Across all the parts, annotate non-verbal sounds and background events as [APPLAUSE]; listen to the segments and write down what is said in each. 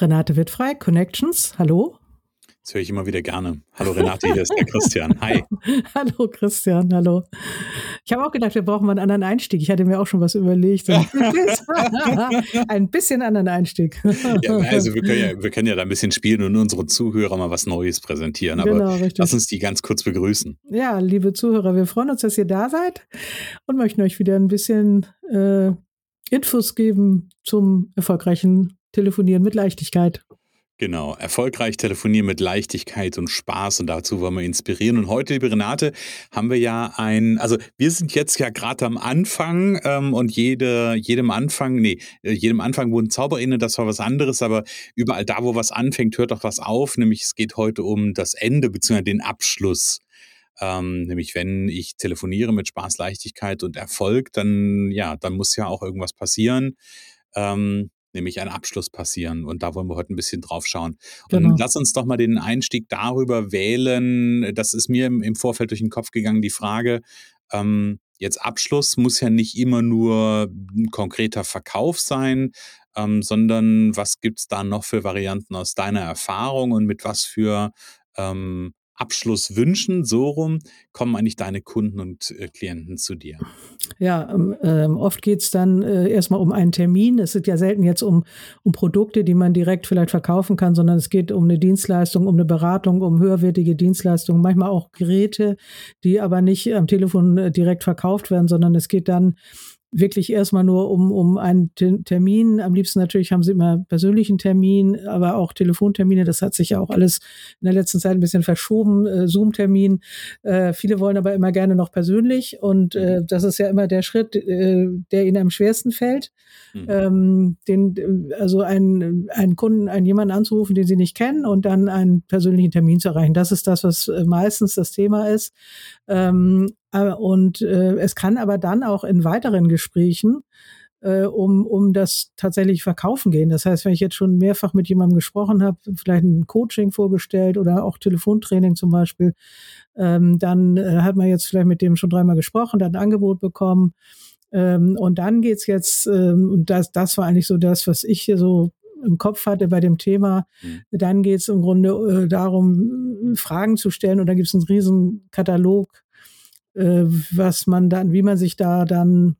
Renate Wittfrei, Connections, hallo. Das höre ich immer wieder gerne. Hallo Renate, hier ist der [LAUGHS] Christian. Hi. hallo Christian, hallo. Ich habe auch gedacht, wir brauchen mal einen anderen Einstieg. Ich hatte mir auch schon was überlegt. [LAUGHS] [LAUGHS] ein bisschen anderen Einstieg. ja, also wir können, ja, wir können ja da ein bisschen spielen und unseren Zuhörern mal was Neues präsentieren. Aber genau, lass uns die ganz kurz begrüßen. Ja, liebe Zuhörer, wir freuen uns, dass ihr da seid und möchten euch wieder ein bisschen äh, Infos geben zum erfolgreichen Telefonieren mit Leichtigkeit. Genau, erfolgreich telefonieren mit Leichtigkeit und Spaß und dazu wollen wir inspirieren. Und heute, liebe Renate, haben wir ja ein, also wir sind jetzt ja gerade am Anfang ähm, und jede, jedem Anfang, nee, äh, jedem Anfang wurden Zauber inne, das war was anderes, aber überall da, wo was anfängt, hört doch was auf. Nämlich es geht heute um das Ende bzw. den Abschluss. Ähm, nämlich wenn ich telefoniere mit Spaß, Leichtigkeit und Erfolg, dann ja, dann muss ja auch irgendwas passieren. Ähm, nämlich ein Abschluss passieren. Und da wollen wir heute ein bisschen drauf schauen. Genau. Und lass uns doch mal den Einstieg darüber wählen. Das ist mir im, Vorfeld durch den Kopf gegangen, die Frage, ähm, jetzt Abschluss muss ja nicht immer nur ein konkreter Verkauf sein, ähm, sondern was gibt es da noch für Varianten aus deiner Erfahrung und mit was für ähm, Abschlusswünschen, so rum, kommen eigentlich deine Kunden und äh, Klienten zu dir? Ja, ähm, ähm oft geht es dann äh, erstmal um einen Termin. Es ist ja selten jetzt um, um Produkte, die man direkt vielleicht verkaufen kann, sondern es geht um eine Dienstleistung, um eine Beratung, um höherwertige Dienstleistungen, manchmal auch Geräte, die aber nicht am Telefon äh, direkt verkauft werden, sondern es geht dann wirklich erstmal nur um, um einen Termin. Am liebsten natürlich haben sie immer persönlichen Termin, aber auch Telefontermine. Das hat sich ja auch alles in der letzten Zeit ein bisschen verschoben. Äh, Zoom-Termin. Äh, viele wollen aber immer gerne noch persönlich und äh, mhm. das ist ja immer der Schritt, äh, der ihnen am schwersten fällt. Mhm. Ähm, den, also einen, einen Kunden, einen jemanden anzurufen, den sie nicht kennen und dann einen persönlichen Termin zu erreichen. Das ist das, was äh, meistens das Thema ist. Ähm, äh, und äh, es kann aber dann auch in weiteren Gesprächen äh, um, um das tatsächlich verkaufen gehen. Das heißt, wenn ich jetzt schon mehrfach mit jemandem gesprochen habe, vielleicht ein Coaching vorgestellt oder auch Telefontraining zum Beispiel, ähm, dann äh, hat man jetzt vielleicht mit dem schon dreimal gesprochen, dann ein Angebot bekommen. Ähm, und dann geht's jetzt, ähm, und das, das war eigentlich so das, was ich hier so im Kopf hatte bei dem Thema. Mhm. Dann geht's im Grunde äh, darum, Fragen zu stellen und da gibt's einen riesen Katalog äh, was man dann, wie man sich da dann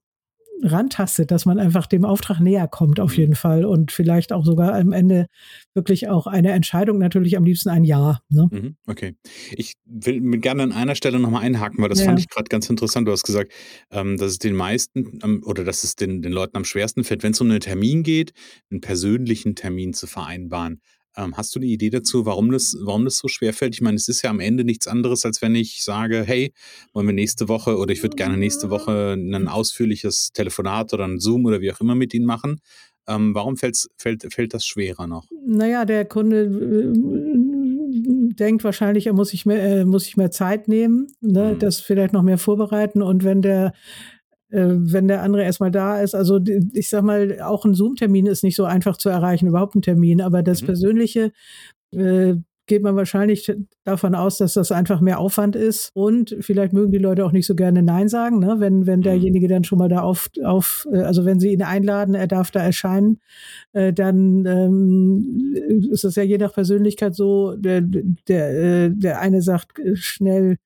rantastet, dass man einfach dem Auftrag näher kommt auf mhm. jeden Fall und vielleicht auch sogar am Ende wirklich auch eine Entscheidung, natürlich am liebsten ein Ja. Ne? Mhm, okay. Ich will gerne an einer Stelle nochmal einhaken, weil das ja. fand ich gerade ganz interessant. Du hast gesagt, ähm, dass es den meisten ähm, oder dass es den, den Leuten am schwersten fällt, wenn es um einen Termin geht, einen persönlichen Termin zu vereinbaren. Ähm, hast du eine Idee dazu, warum das, warum das so schwer fällt? Ich meine, es ist ja am Ende nichts anderes, als wenn ich sage, hey, wollen wir nächste Woche oder ich würde gerne nächste Woche ein ausführliches Telefonat oder ein Zoom oder wie auch immer mit Ihnen machen. Ähm, warum fällt, fällt das schwerer noch? Naja, der Kunde äh, denkt wahrscheinlich, er muss sich mehr, äh, muss sich mehr Zeit nehmen, ne, mhm. das vielleicht noch mehr vorbereiten. Und wenn der wenn der andere erstmal da ist. Also ich sag mal, auch ein Zoom-Termin ist nicht so einfach zu erreichen, überhaupt ein Termin, aber das mhm. Persönliche äh, geht man wahrscheinlich davon aus, dass das einfach mehr Aufwand ist und vielleicht mögen die Leute auch nicht so gerne Nein sagen, ne? wenn, wenn mhm. derjenige dann schon mal da auf, auf äh, also wenn sie ihn einladen, er darf da erscheinen, äh, dann ähm, ist es ja je nach Persönlichkeit so, der, der, äh, der eine sagt schnell,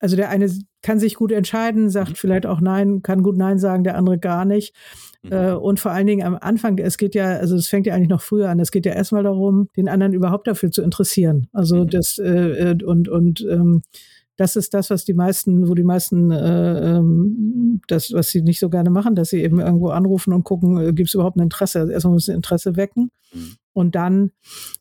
also der eine kann sich gut entscheiden, sagt mhm. vielleicht auch Nein, kann gut Nein sagen, der andere gar nicht. Mhm. Äh, und vor allen Dingen am Anfang, es geht ja, also es fängt ja eigentlich noch früher an, es geht ja erstmal darum, den anderen überhaupt dafür zu interessieren. Also mhm. das äh, äh, und, und ähm, das ist das, was die meisten, wo die meisten äh, ähm, das, was sie nicht so gerne machen, dass sie eben irgendwo anrufen und gucken, äh, gibt es überhaupt ein Interesse? Also erstmal muss ein Interesse wecken mhm. und dann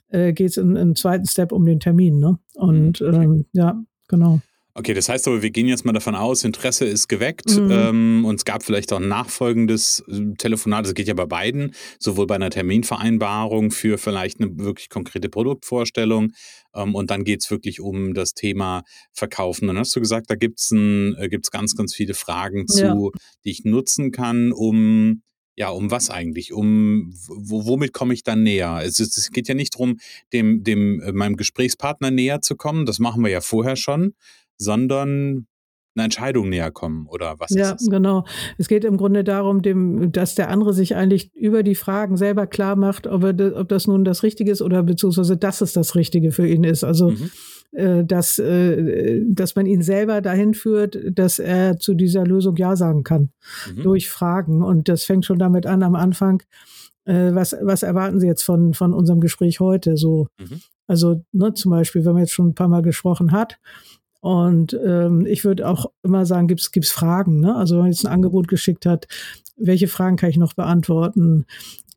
äh, geht es im zweiten Step um den Termin. Ne? Und mhm. ähm, ja, genau. Okay, das heißt aber, wir gehen jetzt mal davon aus, Interesse ist geweckt mhm. ähm, und es gab vielleicht auch ein nachfolgendes äh, Telefonat. Das geht ja bei beiden, sowohl bei einer Terminvereinbarung für vielleicht eine wirklich konkrete Produktvorstellung ähm, und dann geht es wirklich um das Thema Verkaufen. Dann hast du gesagt, da gibt es äh, gibt's ganz, ganz viele Fragen zu, ja. die ich nutzen kann, um ja, um was eigentlich? Um womit komme ich dann näher? Es, ist, es geht ja nicht darum, dem, dem äh, meinem Gesprächspartner näher zu kommen. Das machen wir ja vorher schon, sondern einer Entscheidung näher kommen oder was ja, ist es? genau. Es geht im Grunde darum, dem, dass der andere sich eigentlich über die Fragen selber klar macht, ob, er, ob das nun das Richtige ist oder beziehungsweise dass es das Richtige für ihn ist. Also mhm. äh, dass, äh, dass man ihn selber dahin führt, dass er zu dieser Lösung Ja sagen kann mhm. durch Fragen. Und das fängt schon damit an am Anfang. Äh, was, was erwarten Sie jetzt von, von unserem Gespräch heute? So, mhm. also ne, zum Beispiel, wenn man jetzt schon ein paar Mal gesprochen hat, und ähm, ich würde auch immer sagen, gibt es Fragen. Ne? Also wenn man jetzt ein Angebot geschickt hat, welche Fragen kann ich noch beantworten?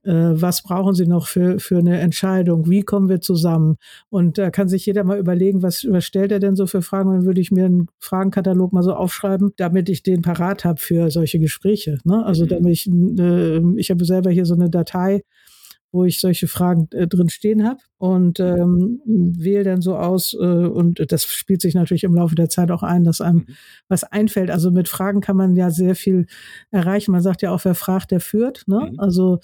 Äh, was brauchen Sie noch für, für eine Entscheidung? Wie kommen wir zusammen? Und da kann sich jeder mal überlegen, was, was stellt er denn so für Fragen? Und dann würde ich mir einen Fragenkatalog mal so aufschreiben, damit ich den parat habe für solche Gespräche. Ne? Also mhm. damit ich, äh, ich habe selber hier so eine Datei, wo ich solche Fragen äh, drin stehen habe und ähm, wähle dann so aus äh, und das spielt sich natürlich im Laufe der Zeit auch ein, dass einem mhm. was einfällt. Also mit Fragen kann man ja sehr viel erreichen. Man sagt ja auch, wer fragt, der führt. Ne? Mhm. Also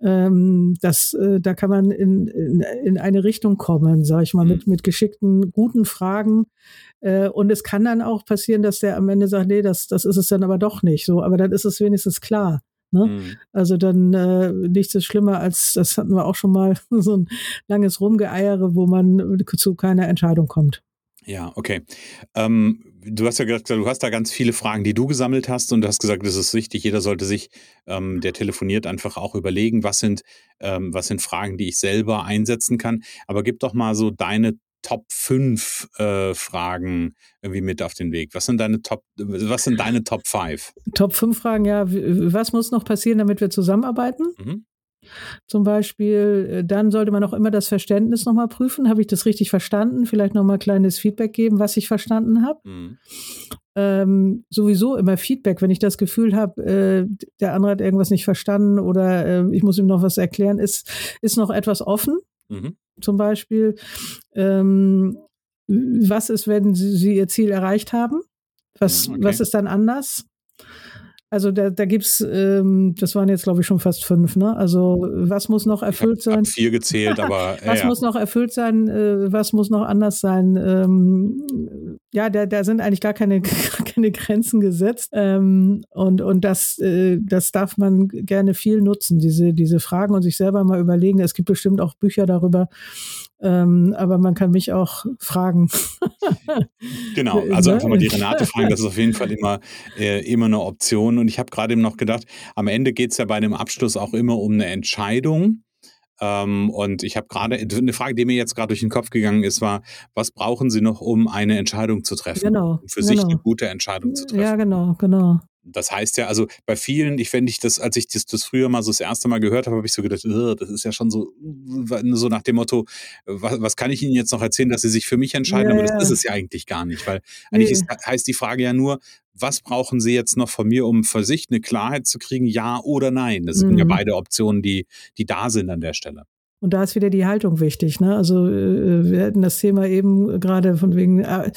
ähm, das, äh, da kann man in, in, in eine Richtung kommen, sage ich mal, mhm. mit, mit geschickten, guten Fragen. Äh, und es kann dann auch passieren, dass der am Ende sagt, nee, das, das ist es dann aber doch nicht so. Aber dann ist es wenigstens klar. Ne? Mhm. Also dann äh, nichts ist schlimmer als, das hatten wir auch schon mal, [LAUGHS] so ein langes Rumgeeiere, wo man zu keiner Entscheidung kommt. Ja, okay. Ähm, du hast ja gesagt, du hast da ganz viele Fragen, die du gesammelt hast und du hast gesagt, das ist wichtig. Jeder sollte sich, ähm, der telefoniert, einfach auch überlegen, was sind, ähm, was sind Fragen, die ich selber einsetzen kann. Aber gib doch mal so deine Top 5 äh, Fragen irgendwie mit auf den Weg? Was sind deine Top, was sind deine Top 5? Top 5 Fragen, ja. Was muss noch passieren, damit wir zusammenarbeiten? Mhm. Zum Beispiel, äh, dann sollte man auch immer das Verständnis nochmal prüfen. Habe ich das richtig verstanden? Vielleicht nochmal kleines Feedback geben, was ich verstanden habe. Mhm. Ähm, sowieso immer Feedback, wenn ich das Gefühl habe, äh, der andere hat irgendwas nicht verstanden oder äh, ich muss ihm noch was erklären, ist, ist noch etwas offen. Mhm. Zum Beispiel, ähm, was ist, wenn Sie, Sie, Ihr Ziel erreicht haben? Was, okay. was ist dann anders? Also da, da gibt es, ähm, das waren jetzt glaube ich schon fast fünf, ne? Also was muss noch erfüllt ich hab, sein? Hab vier gezählt, aber [LAUGHS] was ja. muss noch erfüllt sein? Äh, was muss noch anders sein? Ähm, ja, da, da sind eigentlich gar keine, [LAUGHS] keine Grenzen gesetzt. Ähm, und und das, äh, das darf man gerne viel nutzen, diese, diese Fragen und sich selber mal überlegen. Es gibt bestimmt auch Bücher darüber, ähm, aber man kann mich auch fragen. genau, also [LAUGHS] ne? einfach mal die Renate fragen, das ist auf jeden Fall immer, äh, immer eine Option. Und ich habe gerade eben noch gedacht, am Ende geht es ja bei dem Abschluss auch immer um eine Entscheidung. Ähm, und ich habe gerade, eine Frage, die mir jetzt gerade durch den Kopf gegangen ist, war, was brauchen Sie noch, um eine Entscheidung zu treffen? Genau. Um für genau. sich eine gute Entscheidung zu treffen. Ja, genau, genau. Das heißt ja, also bei vielen, ich wenn ich das, als ich das, das früher mal so das erste Mal gehört habe, habe ich so gedacht, das ist ja schon so, so nach dem Motto, was, was kann ich Ihnen jetzt noch erzählen, dass Sie sich für mich entscheiden? Ja, Aber das ja. ist es ja eigentlich gar nicht, weil eigentlich nee. ist, heißt die Frage ja nur, was brauchen Sie jetzt noch von mir, um für sich eine Klarheit zu kriegen, ja oder nein? Das sind mhm. ja beide Optionen, die, die da sind an der Stelle. Und da ist wieder die Haltung wichtig. Ne? Also äh, wir hatten das Thema eben gerade von wegen äh,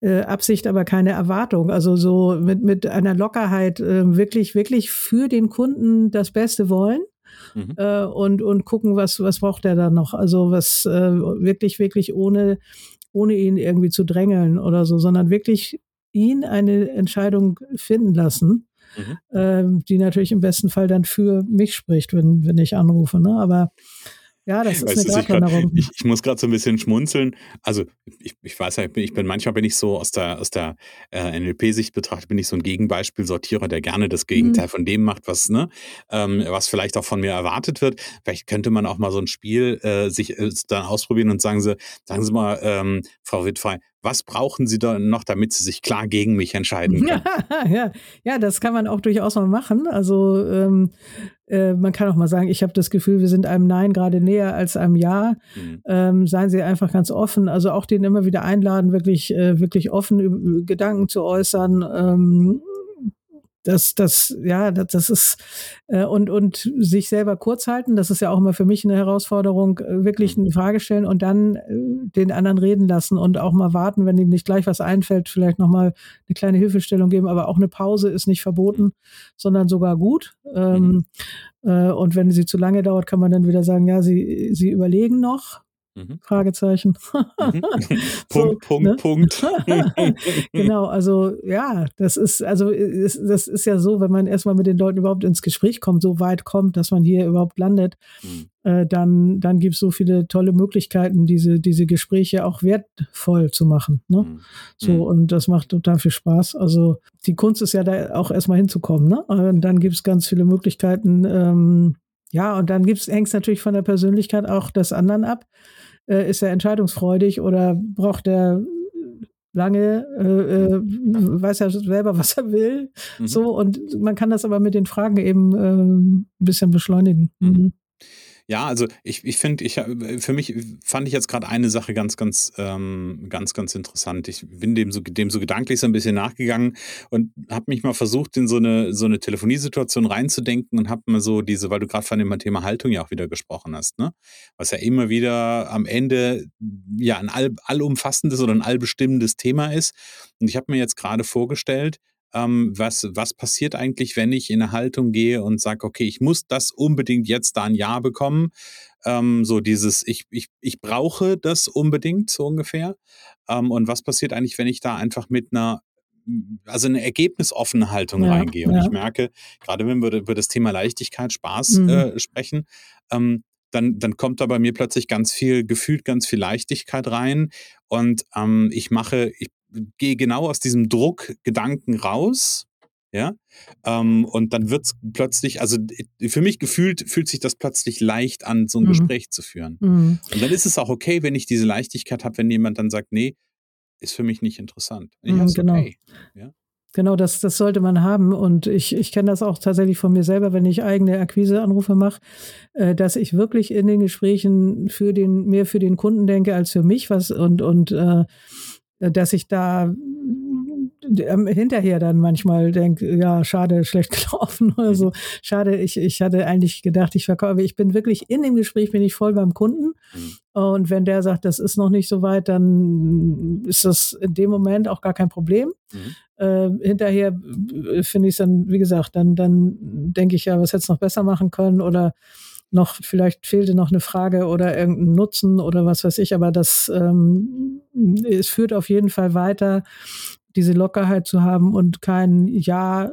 äh, Absicht, aber keine Erwartung. Also so mit, mit einer Lockerheit äh, wirklich, wirklich für den Kunden das Beste wollen. Mhm. Äh, und, und gucken, was, was braucht er da noch. Also was wirklich, wirklich ohne, ohne ihn irgendwie zu drängeln oder so, sondern wirklich ihn eine Entscheidung finden lassen, mhm. äh, die natürlich im besten Fall dann für mich spricht, wenn, wenn ich anrufe. Ne? Aber Ja, das ist Weißt eine Gratwanderung. ich, ich muss gerade so ein bisschen schmunzeln. Also ich, ich weiß ja, ich bin, ich bin manchmal bin ich so aus der, aus der äh, NLP-Sicht betrachtet, bin ich so ein Gegenbeispiel-Sortierer, der gerne das Gegenteil Mhm. von dem macht, was, ne, ähm, was vielleicht auch von mir erwartet wird. Vielleicht könnte man auch mal so ein Spiel äh, sich äh, dann ausprobieren und sagen Sie, sagen Sie mal, ähm, Frau Wittfrei, was brauchen Sie da noch, damit Sie sich klar gegen mich entscheiden können? [LAUGHS] ja, ja, das kann man auch durchaus mal machen. Also ähm, äh, man kann auch mal sagen, ich habe das Gefühl, wir sind einem Nein gerade näher als einem Ja. Mhm. Ähm, seien Sie einfach ganz offen. Also auch den immer wieder einladen, wirklich, äh, wirklich offen über Gedanken zu äußern. Ähm, das, das, ja, das, das ist äh, und und sich selber kurz halten. Das ist ja auch immer für mich eine Herausforderung. Äh, wirklich Mhm. eine Frage stellen und dann äh, den anderen reden lassen und auch mal warten, wenn ihm nicht gleich was einfällt, vielleicht noch mal eine kleine Hilfestellung geben. Aber auch eine Pause ist nicht verboten, sondern sogar gut. Ähm, äh, und wenn sie zu lange dauert, kann man dann wieder sagen, ja, sie sie überlegen noch. Mhm. Fragezeichen. Mhm. [LAUGHS] [LAUGHS] So, Punkt, Punkt, ne? Punkt. [LAUGHS] genau, also ja, das ist, also ist, das ist ja so, wenn man erstmal mit den Leuten überhaupt ins Gespräch kommt, so weit kommt, dass man hier überhaupt landet, Mhm. äh, dann, dann gibt es so viele tolle Möglichkeiten, diese, diese Gespräche auch wertvoll zu machen. Ne? Mhm. So, Mhm. und das macht total viel Spaß. Also die Kunst ist ja da auch erstmal hinzukommen, ne? Und dann gibt es ganz viele Möglichkeiten, ähm, ja, und dann hängt es natürlich von der Persönlichkeit auch des anderen ab. Äh, ist er entscheidungsfreudig oder braucht er lange, äh, äh, weiß er selber, was er will. Mhm. So, und man kann das aber mit den Fragen eben ähm, ein bisschen beschleunigen. Mhm. Ja, also ich, ich finde, ich, äh, für mich fand ich jetzt gerade eine Sache ganz, ganz, ähm, ganz, ganz interessant. Ich bin dem so, dem so gedanklich so ein bisschen nachgegangen und habe mich mal versucht, in so eine, so eine Telefoniesituation reinzudenken und habe mal so diese, weil du gerade von dem Thema Haltung ja auch wieder gesprochen hast, ne? Was ja immer wieder am Ende ja ein all, allumfassendes oder ein allbestimmendes Thema ist. Und ich habe mir jetzt gerade vorgestellt, ähm, was, was passiert eigentlich, wenn ich in eine Haltung gehe und sage, okay, ich muss das unbedingt jetzt da ein Ja bekommen. Ähm, so dieses, ich, ich, ich brauche das unbedingt, so ungefähr. Ähm, und was passiert eigentlich, wenn ich da einfach mit einer also eine ergebnisoffene Haltung Ja, reingehe. Und ja. ich merke, gerade wenn wir über das Thema Leichtigkeit, Spaß Mhm. äh, sprechen, ähm, dann, dann kommt da bei mir plötzlich ganz viel, gefühlt ganz viel Leichtigkeit rein. Und ähm, ich mache, ich gehe genau aus diesem Druckgedanken raus. Ja, ähm, und dann wird es plötzlich, also äh, für mich gefühlt, fühlt sich das plötzlich leicht an, so ein Mhm. Gespräch zu führen. Mhm. Und dann ist es auch okay, wenn ich diese Leichtigkeit habe, wenn jemand dann sagt, nee, ist für mich nicht interessant. Ja, Mhm, genau. okay. Ja. Genau, das, das sollte man haben. Und ich, ich kenne das auch tatsächlich von mir selber, wenn ich eigene Akquiseanrufe mache, äh, dass ich wirklich in den Gesprächen für den, mehr für den Kunden denke als für mich, was und, und äh, dass ich da ähm, hinterher dann manchmal denke, ja, schade, schlecht [LAUGHS] gelaufen oder so. Schade, ich, ich hatte eigentlich gedacht, ich verkaufe. Ich bin wirklich in dem Gespräch, bin ich voll beim Kunden. Mhm. Und wenn der sagt, das ist noch nicht so weit, dann ist das in dem Moment auch gar kein Problem. Mhm. Äh, hinterher finde ich es dann, wie gesagt, dann, dann denke ich ja, was hätte es noch besser machen können oder noch, vielleicht fehlte noch eine Frage oder irgendein Nutzen oder was weiß ich, aber das, ähm, es führt auf jeden Fall weiter, diese Lockerheit zu haben und kein Ja äh,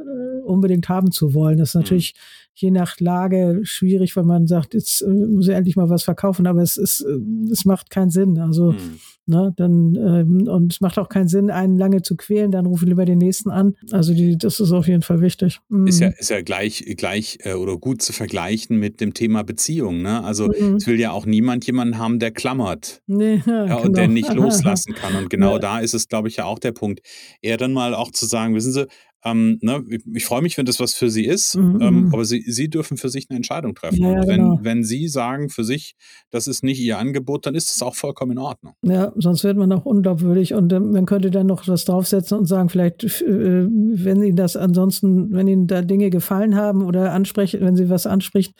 unbedingt haben zu wollen. Das ist natürlich je nach Lage schwierig, wenn man sagt, jetzt äh, muss ich endlich mal was verkaufen, aber es ist, äh, es macht keinen Sinn. Also, Mhm. ne, dann, ähm, und es macht auch keinen Sinn, einen lange zu quälen, dann rufe ich lieber den nächsten an. Also, die, das ist auf jeden Fall wichtig. Mhm. Ist ja, ist ja gleich, gleich äh, oder gut zu vergleichen mit dem Thema Beziehung. Ne? Also Mhm. es will ja auch niemand jemanden haben, der klammert. Nee, [LAUGHS] Ja, genau. und der nicht [LAUGHS] loslassen kann. Und genau Ja. da ist es, glaube ich, ja auch der Punkt. Eher dann mal auch zu sagen, wissen Sie, ähm, ne, ich, ich freue mich, wenn das was für Sie ist, Mhm, ähm, mhm. aber Sie, Sie dürfen für sich eine Entscheidung treffen. Ja, und wenn, genau. wenn Sie sagen für sich, das ist nicht Ihr Angebot, dann ist das auch vollkommen in Ordnung. Ja, sonst wird man auch unglaubwürdig und ähm, man könnte dann noch was draufsetzen und sagen, vielleicht, äh, wenn Ihnen das ansonsten, wenn Ihnen da Dinge gefallen haben oder ansprechen, wenn Sie was anspricht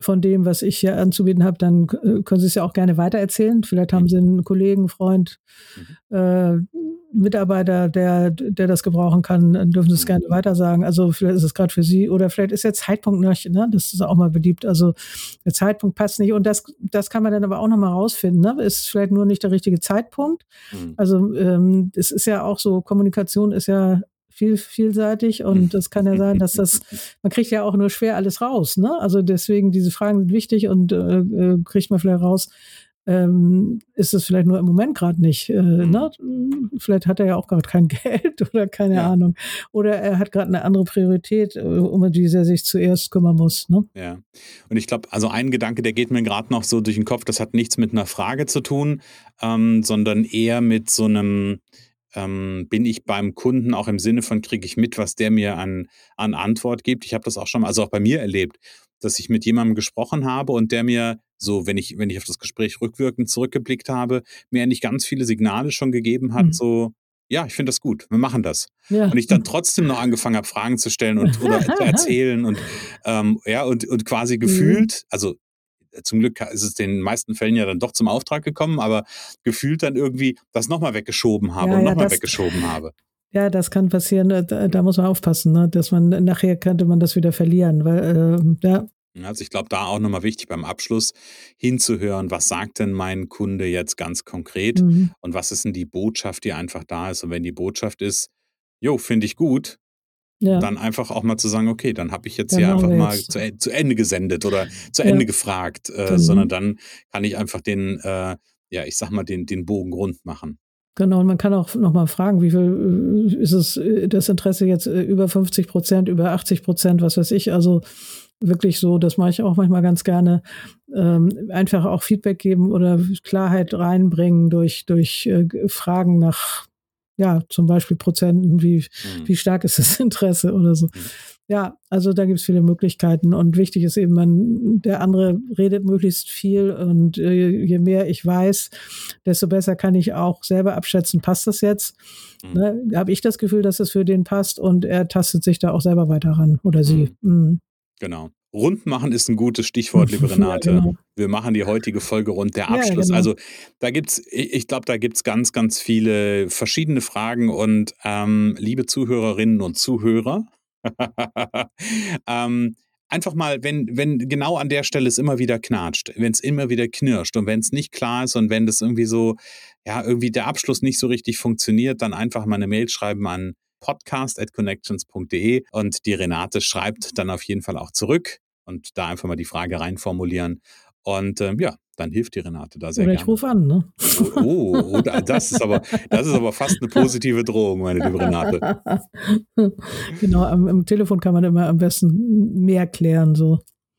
von dem, was ich hier anzubieten habe, dann äh, können Sie es ja auch gerne weitererzählen. Vielleicht haben Sie einen Kollegen, Freund, äh, Mitarbeiter, der, der das gebrauchen kann, dann dürfen Sie es Mhm. gerne weitersagen. Also vielleicht ist es gerade für Sie oder vielleicht ist der Zeitpunkt nicht, ne? das ist auch mal beliebt. Also der Zeitpunkt passt nicht und das, das kann man dann aber auch nochmal rausfinden. Ne? Ist vielleicht nur nicht der richtige Zeitpunkt. Mhm. Also ähm, es ist ja auch so, Kommunikation ist ja viel, vielseitig und es kann ja sein, dass das, [LAUGHS] man kriegt ja auch nur schwer alles raus, ne? Also deswegen, diese Fragen sind wichtig und äh, äh kriegt man vielleicht raus, ähm, ist es vielleicht nur im Moment gerade nicht. Äh, mhm. ne? Vielleicht hat er ja auch gerade kein [LAUGHS] Geld oder keine ja. Ahnung. Oder er hat gerade eine andere Priorität, äh, um die er sich zuerst kümmern muss. Ne? Ja. Und ich glaube, also ein Gedanke, der geht mir gerade noch so durch den Kopf, das hat nichts mit einer Frage zu tun, ähm, sondern eher mit so einem, ähm, bin ich beim Kunden auch im Sinne von, kriege ich mit, was der mir an, an Antwort gibt. Ich habe das auch schon, also auch bei mir erlebt, dass ich mit jemandem gesprochen habe und der mir so, wenn ich, wenn ich auf das Gespräch rückwirkend zurückgeblickt habe, mir nicht ganz viele Signale schon gegeben hat, mhm. so, ja, ich finde das gut, wir machen das. Ja. Und ich dann trotzdem noch angefangen habe, Fragen zu stellen und [LAUGHS] oder zu erzählen und ähm, ja, und, und quasi mhm. gefühlt, also äh, zum Glück ist es in den meisten Fällen ja dann doch zum Auftrag gekommen, aber gefühlt dann irgendwie das nochmal weggeschoben habe ja, und nochmal ja, weggeschoben habe. Ja, das kann passieren. Äh, da, da muss man aufpassen, ne? dass man nachher könnte man das wieder verlieren, weil äh, ja. Also ich glaube, da auch nochmal wichtig beim Abschluss hinzuhören, was sagt denn mein Kunde jetzt ganz konkret mhm. und was ist denn die Botschaft, die einfach da ist. Und wenn die Botschaft ist, jo, finde ich gut, ja. dann einfach auch mal zu sagen, okay, dann habe ich jetzt genau hier einfach mal zu, zu, Ende gesendet oder zu ja. Ende gefragt, äh, genau. sondern dann kann ich einfach den, äh, ja, ich sag mal, den, den Bogen rund machen. Genau, und man kann auch nochmal fragen, wie viel äh, ist es äh, das Interesse jetzt äh, über 50 Prozent, über 80 Prozent, was weiß ich. Also wirklich so, das mache ich auch manchmal ganz gerne, ähm, einfach auch Feedback geben oder Klarheit reinbringen durch, durch äh, Fragen nach, ja, zum Beispiel Prozenten, wie, mhm. wie stark ist das [LAUGHS] Interesse oder so. Mhm. Ja, also da gibt es viele Möglichkeiten und wichtig ist eben, man, der andere redet möglichst viel und äh, je mehr ich weiß, desto besser kann ich auch selber abschätzen, passt das jetzt? Mhm. Ne? Habe ich das Gefühl, dass es für den passt und er tastet sich da auch selber weiter ran oder sie. Mhm. mhm. Genau. Rund machen ist ein gutes Stichwort, liebe [LAUGHS] Renate. Ja, genau. Wir machen die heutige Folge rund, der Abschluss. Ja, genau. Also da gibt's, ich glaube, da gibt es ganz, ganz viele verschiedene Fragen und ähm, liebe Zuhörerinnen und Zuhörer, [LAUGHS] ähm, einfach mal, wenn, wenn genau an der Stelle es immer wieder knatscht, wenn es immer wieder knirscht und wenn es nicht klar ist und wenn das irgendwie so, ja, irgendwie der Abschluss nicht so richtig funktioniert, dann einfach mal eine Mail schreiben an podcast at connections.de und die Renate schreibt dann auf jeden Fall auch zurück und da einfach mal die Frage reinformulieren. Und ähm, ja, dann hilft die Renate da sehr Oder ich rufe an, ne? Oh, oh, das ist aber, das ist aber fast eine positive Drohung, meine liebe Renate. [LAUGHS] genau, am, am Telefon kann man immer am besten mehr klären, so.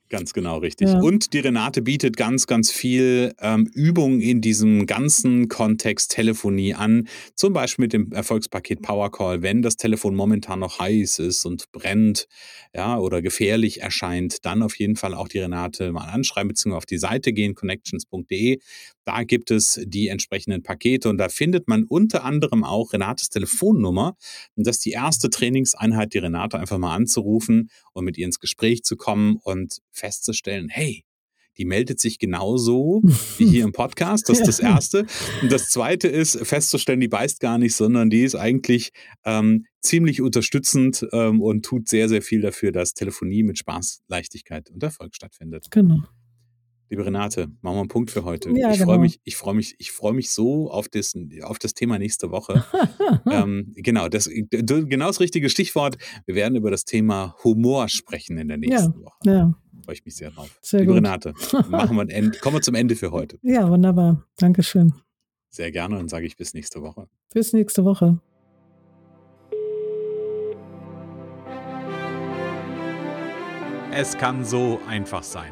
Ganz genau, richtig. Ja. Und die Renate bietet ganz, ganz viel ähm, Übung in diesem ganzen Kontext Telefonie an. Zum Beispiel mit dem Erfolgspaket Powercall, wenn das Telefon momentan noch heiß ist und brennt, ja, oder gefährlich erscheint, dann auf jeden Fall auch die Renate mal anschreiben, beziehungsweise auf die Seite gehen, connections.de. Da gibt es die entsprechenden Pakete und da findet man unter anderem auch Renates Telefonnummer. Und das ist die erste Trainingseinheit, die Renate einfach mal anzurufen und mit ihr ins Gespräch zu kommen und festzustellen, hey, die meldet sich genauso wie hier im Podcast. Das ist das [LAUGHS] Erste. Und das Zweite ist festzustellen, die beißt gar nicht, sondern die ist eigentlich ähm, ziemlich unterstützend ähm, und tut sehr, sehr viel dafür, dass Telefonie mit Spaß, Leichtigkeit und Erfolg stattfindet. Genau. Liebe Renate, machen wir einen Punkt für heute. Ja, ich genau. freue mich, ich freue mich, ich freue mich so auf das, auf das Thema nächste Woche. [LAUGHS] ähm, genau, das, genau das richtige Stichwort. Wir werden über das Thema Humor sprechen in der nächsten ja, Woche. Ja. Freue ich mich sehr drauf. Sehr Liebe gut. Renate, machen wir ein Ende, kommen wir zum Ende für heute. [LAUGHS] Ja, wunderbar. Dankeschön. Sehr gerne und sage ich bis nächste Woche. Bis nächste Woche. Es kann so einfach sein.